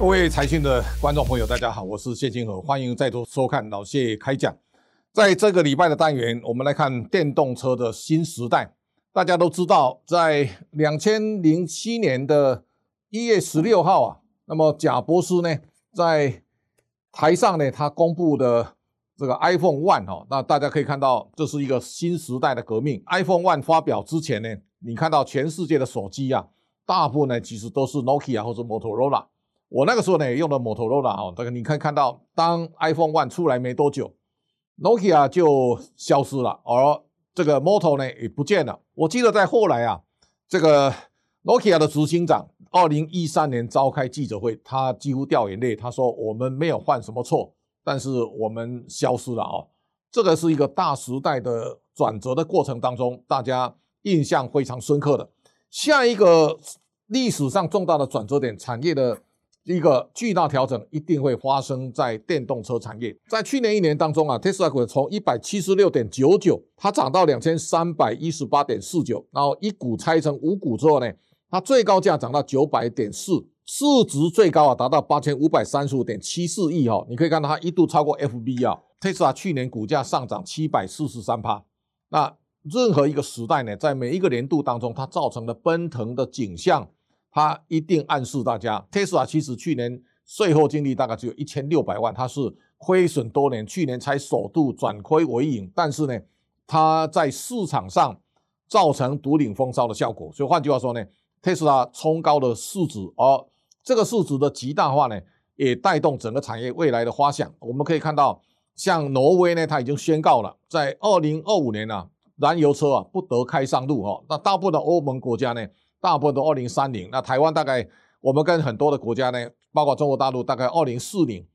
各位财讯的观众朋友，大家好，我是谢金河，欢迎再度收看老谢开讲。在这个礼拜的单元，我们来看电动车的新时代。大家都知道，在两千零七年的一月十六号啊，那么贾博士呢，在台上呢，他公布的这个 iPhone One 哈，那大家可以看到，这是一个新时代的革命。iPhone One 发表之前呢，你看到全世界的手机啊，大部分呢其实都是 Nokia 或者 Motorola。我那个时候呢也用的 Motorola 啊，这个你可以看到，当 iPhone One 出来没多久，Nokia 就消失了，而这个 Moto 呢也不见了。我记得在后来啊，这个 Nokia 的执行长，二零一三年召开记者会，他几乎掉眼泪，他说我们没有犯什么错，但是我们消失了啊。这个是一个大时代的转折的过程当中，大家印象非常深刻的。下一个历史上重大的转折点，产业的。一个巨大调整一定会发生在电动车产业。在去年一年当中啊，Tesla 股从一百七十六点九九，它涨到两千三百一十八点四九，然后一股拆成五股之后呢，它最高价涨到九百点四，市值最高啊达到八千五百三十五点七四亿哈。你可以看到它一度超过 FB 啊，Tesla 去年股价上涨七百四十三趴。那任何一个时代呢，在每一个年度当中，它造成的奔腾的景象。它一定暗示大家，Tesla 其实去年税后净利大概只有一千六百万，它是亏损多年，去年才首度转亏为盈。但是呢，它在市场上造成独领风骚的效果。所以换句话说呢，Tesla 冲高的市值，而这个市值的极大化呢，也带动整个产业未来的发向。我们可以看到，像挪威呢，它已经宣告了，在二零二五年呢，燃油车啊不得开上路哈。那大部分的欧盟国家呢？大部分都二零三零，那台湾大概我们跟很多的国家呢，包括中国大陆，大概二零四零。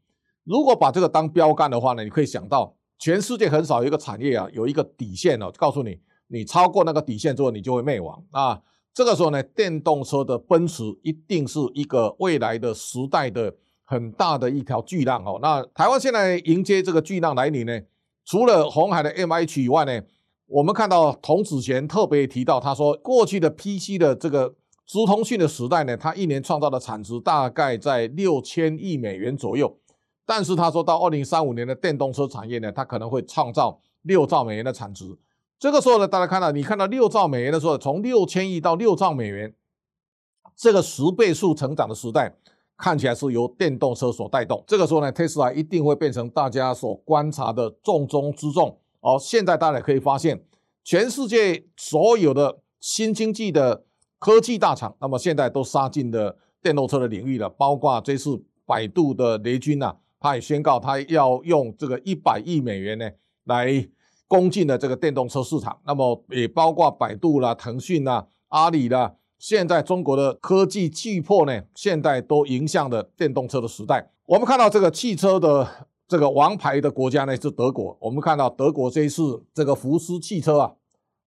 如果把这个当标杆的话呢，你可以想到，全世界很少一个产业啊，有一个底线哦，告诉你，你超过那个底线之后，你就会灭亡啊。这个时候呢，电动车的奔驰一定是一个未来的时代的很大的一条巨浪哦。那台湾现在迎接这个巨浪来临呢，除了红海的 M H 以外呢？我们看到童子贤特别提到，他说过去的 PC 的这个直通讯的时代呢，它一年创造的产值大概在六千亿美元左右。但是他说到二零三五年的电动车产业呢，它可能会创造六兆美元的产值。这个时候呢，大家看到，你看到六兆美元的时候，从六千亿到六兆美元，这个十倍数成长的时代，看起来是由电动车所带动。这个时候呢，特斯拉一定会变成大家所观察的重中之重。哦，现在大家可以发现，全世界所有的新经济的科技大厂，那么现在都杀进了电动车的领域了。包括这次百度的雷军呐，他也宣告他要用这个一百亿美元呢来攻进了这个电动车市场。那么也包括百度啦、腾讯啦、阿里啦，现在中国的科技巨破呢，现在都迎向了电动车的时代。我们看到这个汽车的。这个王牌的国家呢是德国。我们看到德国这一次这个福斯汽车啊，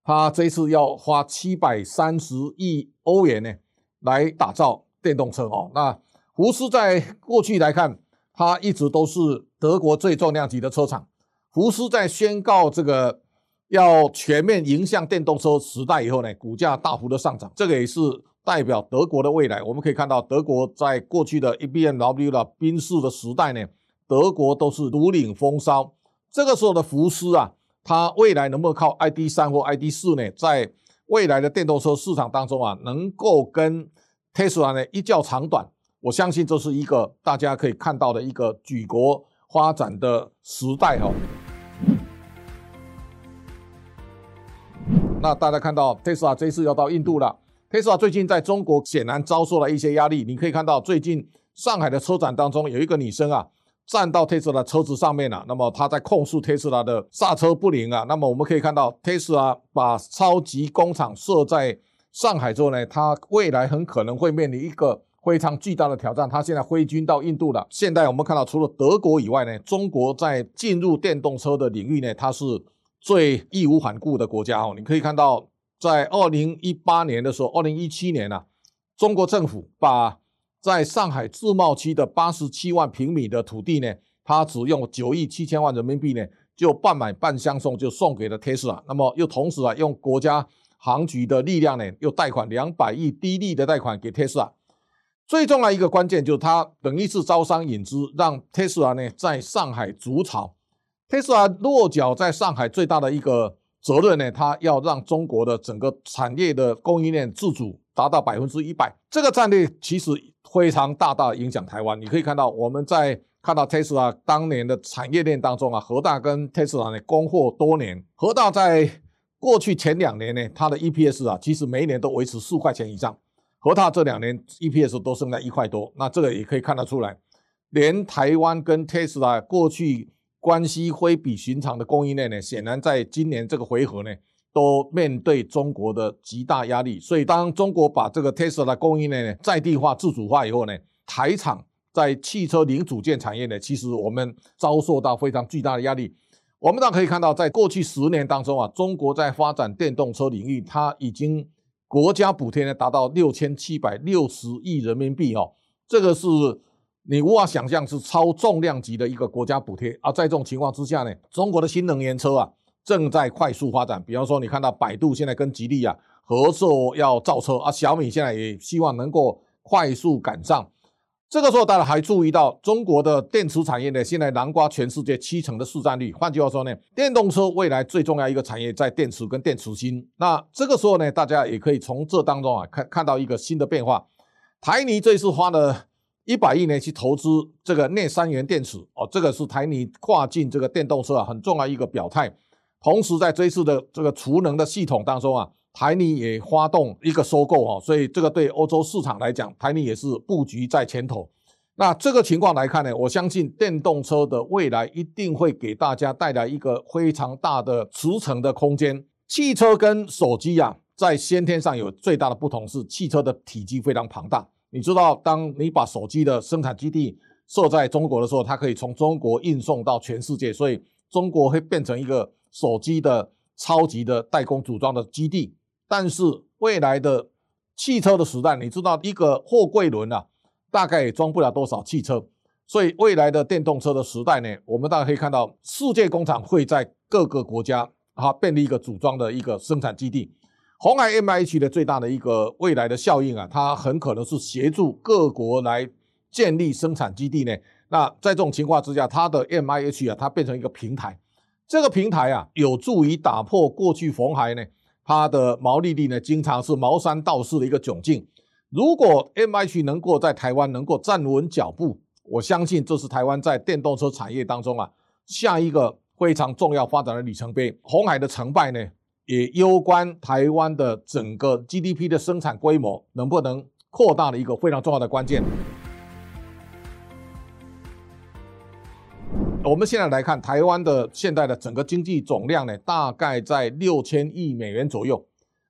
它这一次要花七百三十亿欧元呢来打造电动车哦。那福斯在过去来看，它一直都是德国最重量级的车厂。福斯在宣告这个要全面迎向电动车时代以后呢，股价大幅的上涨，这个也是代表德国的未来。我们可以看到，德国在过去的 E B M W 的宾士的时代呢。德国都是独领风骚，这个时候的福斯啊，它未来能不能靠 ID 三或 ID 四呢？在未来的电动车市场当中啊，能够跟 Tesla 呢一较长短？我相信这是一个大家可以看到的一个举国发展的时代哈。那大家看到 Tesla 这次要到印度了，Tesla 最近在中国显然遭受了一些压力。你可以看到最近上海的车展当中有一个女生啊。站到特斯拉车子上面了，那么他在控诉特斯拉的刹车不灵啊。那么我们可以看到，特斯拉把超级工厂设在上海之后呢，它未来很可能会面临一个非常巨大的挑战。它现在挥军到印度了。现在我们看到，除了德国以外呢，中国在进入电动车的领域呢，它是最义无反顾的国家哦。你可以看到，在二零一八年的时候，二零一七年呢，中国政府把在上海自贸区的八十七万平米的土地呢，它只用九亿七千万人民币呢，就半买半相送，就送给了特斯拉。那么又同时啊，用国家航局的力量呢，又贷款两百亿低利的贷款给特斯拉。最重要一个关键就是它等于是招商引资，让特斯拉呢在上海筑巢。特斯拉落脚在上海最大的一个责任呢，它要让中国的整个产业的供应链自主达到百分之一百。这个战略其实非常大大影响台湾。你可以看到我们在。看到特斯拉当年的产业链当中啊，和大跟特斯拉呢供货多年，和大在过去前两年呢，它的 EPS 啊，其实每一年都维持四块钱以上，和大这两年 EPS 都剩在一块多，那这个也可以看得出来，连台湾跟特斯拉过去关系非比寻常的供应链呢，显然在今年这个回合呢，都面对中国的极大压力，所以当中国把这个特斯拉供应链呢在地化、自主化以后呢，台厂。在汽车零组件产业呢，其实我们遭受到非常巨大的压力。我们大可以看到，在过去十年当中啊，中国在发展电动车领域，它已经国家补贴呢达到六千七百六十亿人民币哦，这个是你无法想象，是超重量级的一个国家补贴。而在这种情况之下呢，中国的新能源车啊正在快速发展。比方说，你看到百度现在跟吉利啊合作要造车啊，小米现在也希望能够快速赶上。这个时候，大家还注意到中国的电池产业呢，现在囊括全世界七成的市占率。换句话说呢，电动车未来最重要一个产业在电池跟电池芯。那这个时候呢，大家也可以从这当中啊看看到一个新的变化。台泥这次花了一百亿呢去投资这个镍三元电池哦，这个是台泥跨境这个电动车啊很重要一个表态。同时在这一次的这个储能的系统当中啊。台泥也发动一个收购哈，所以这个对欧洲市场来讲，台泥也是布局在前头。那这个情况来看呢，我相信电动车的未来一定会给大家带来一个非常大的驰骋的空间。汽车跟手机啊，在先天上有最大的不同是，汽车的体积非常庞大。你知道，当你把手机的生产基地设在中国的时候，它可以从中国运送到全世界，所以中国会变成一个手机的超级的代工组装的基地。但是未来的汽车的时代，你知道一个货柜轮啊，大概也装不了多少汽车，所以未来的电动车的时代呢，我们大家可以看到，世界工厂会在各个国家啊，建立一个组装的一个生产基地。红海 M I H 的最大的一个未来的效应啊，它很可能是协助各国来建立生产基地呢。那在这种情况之下，它的 M I H 啊，它变成一个平台，这个平台啊，有助于打破过去红海呢。它的毛利率呢，经常是毛山道士的一个窘境。如果 M H 能够在台湾能够站稳脚步，我相信这是台湾在电动车产业当中啊，下一个非常重要发展的里程碑。红海的成败呢，也攸关台湾的整个 G D P 的生产规模能不能扩大的一个非常重要的关键。我们现在来看台湾的现在的整个经济总量呢，大概在六千亿美元左右。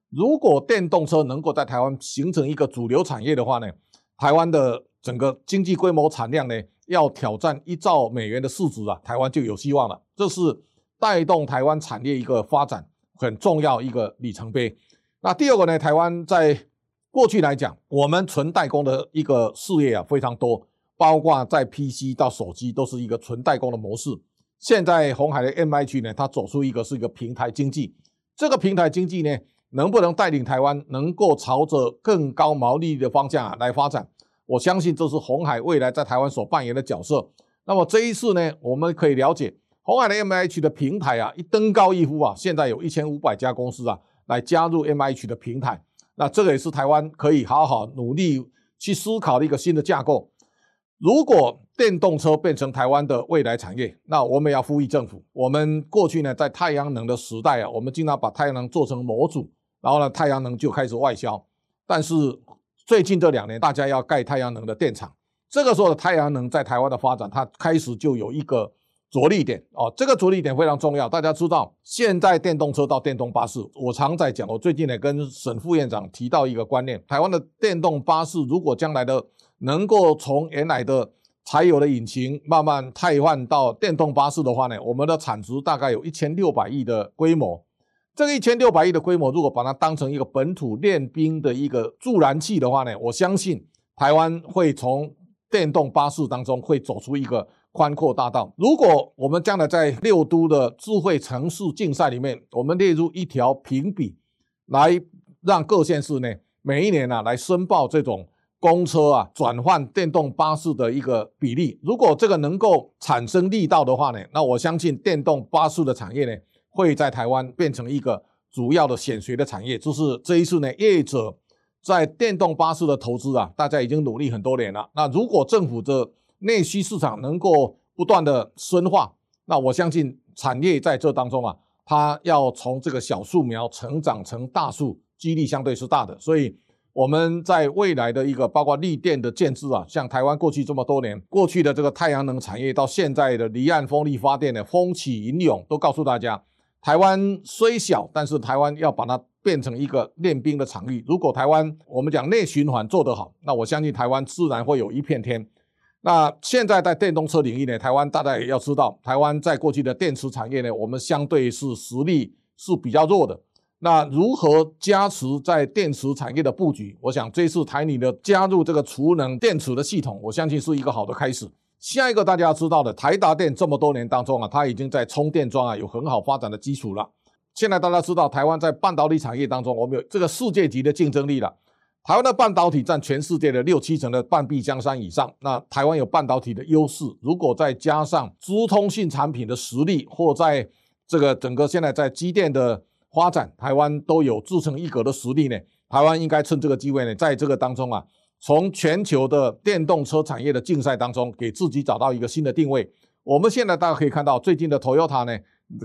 如果电动车能够在台湾形成一个主流产业的话呢，台湾的整个经济规模产量呢，要挑战一兆美元的市值啊，台湾就有希望了。这是带动台湾产业一个发展很重要一个里程碑。那第二个呢，台湾在过去来讲，我们纯代工的一个事业啊非常多。包括在 PC 到手机都是一个纯代工的模式。现在红海的 M I 区呢，它走出一个是一个平台经济。这个平台经济呢，能不能带领台湾能够朝着更高毛利率的方向啊来发展？我相信这是红海未来在台湾所扮演的角色。那么这一次呢，我们可以了解红海的 M I 区的平台啊，一登高一呼啊，现在有一千五百家公司啊来加入 M I 区的平台。那这个也是台湾可以好好努力去思考的一个新的架构。如果电动车变成台湾的未来产业，那我们要呼吁政府。我们过去呢，在太阳能的时代啊，我们经常把太阳能做成模组，然后呢，太阳能就开始外销。但是最近这两年，大家要盖太阳能的电厂，这个时候的太阳能在台湾的发展，它开始就有一个着力点哦。这个着力点非常重要。大家知道，现在电动车到电动巴士，我常在讲。我最近呢，跟沈副院长提到一个观念：台湾的电动巴士，如果将来的能够从原来的柴油的引擎慢慢替换到电动巴士的话呢，我们的产值大概有一千六百亿的规模。这个一千六百亿的规模，如果把它当成一个本土练兵的一个助燃器的话呢，我相信台湾会从电动巴士当中会走出一个宽阔大道。如果我们将来在六都的智慧城市竞赛里面，我们列入一条评比，来让各县市呢每一年呢来申报这种。公车啊转换电动巴士的一个比例。如果这个能够产生力道的话呢，那我相信电动巴士的产业呢会在台湾变成一个主要的显学的产业。就是这一次呢，业者在电动巴士的投资啊，大家已经努力很多年了。那如果政府的内需市场能够不断的深化，那我相信产业在这当中啊，它要从这个小树苗成长成大树，几率相对是大的。所以。我们在未来的一个包括绿电的建制啊，像台湾过去这么多年，过去的这个太阳能产业到现在的离岸风力发电的风起云涌，都告诉大家，台湾虽小，但是台湾要把它变成一个练兵的场域。如果台湾我们讲内循环做得好，那我相信台湾自然会有一片天。那现在在电动车领域呢，台湾大家也要知道，台湾在过去的电池产业呢，我们相对是实力是比较弱的。那如何加持在电池产业的布局？我想这次台里的加入这个储能电池的系统，我相信是一个好的开始。下一个大家要知道的，台达电这么多年当中啊，它已经在充电桩啊有很好发展的基础了。现在大家知道，台湾在半导体产业当中，我们有这个世界级的竞争力了。台湾的半导体占全世界的六七成的半壁江山以上，那台湾有半导体的优势。如果再加上资通信产品的实力，或在这个整个现在在机电的。发展台湾都有自成一格的实力呢，台湾应该趁这个机会呢，在这个当中啊，从全球的电动车产业的竞赛当中，给自己找到一个新的定位。我们现在大家可以看到，最近的 Toyota 呢，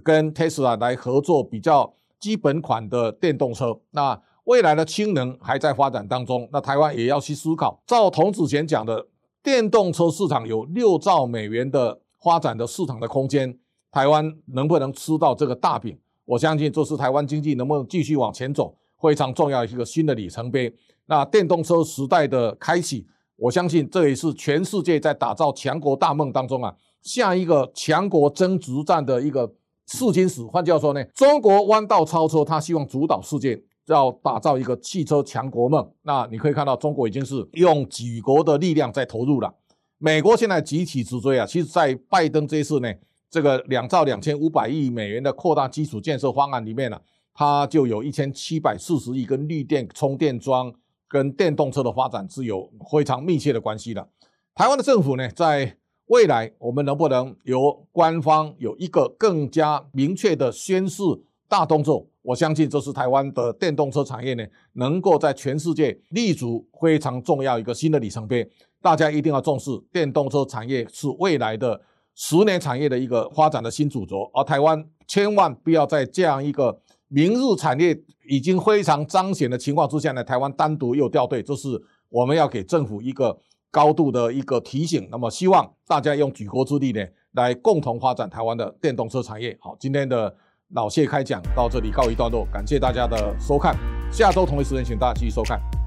跟 Tesla 来合作比较基本款的电动车。那未来的氢能还在发展当中，那台湾也要去思考。照童子贤讲的，电动车市场有六兆美元的发展的市场的空间，台湾能不能吃到这个大饼？我相信这是台湾经济能不能继续往前走非常重要一个新的里程碑。那电动车时代的开启，我相信这也是全世界在打造强国大梦当中啊，下一个强国争执战的一个试金石。换句话说呢，中国弯道超车，他希望主导世界，要打造一个汽车强国梦。那你可以看到，中国已经是用举国的力量在投入了。美国现在集体直追啊，其实在拜登这一次呢。这个两兆两千五百亿美元的扩大基础建设方案里面呢，它就有一千七百四十亿跟绿电充电桩跟电动车的发展是有非常密切的关系的。台湾的政府呢，在未来我们能不能由官方有一个更加明确的宣示大动作？我相信这是台湾的电动车产业呢，能够在全世界立足非常重要一个新的里程碑。大家一定要重视电动车产业是未来的。十年产业的一个发展的新主轴，而台湾千万不要在这样一个明日产业已经非常彰显的情况之下呢，台湾单独又掉队，这是我们要给政府一个高度的一个提醒。那么，希望大家用举国之力呢，来共同发展台湾的电动车产业。好，今天的老谢开讲到这里告一段落，感谢大家的收看，下周同一时间请大家继续收看。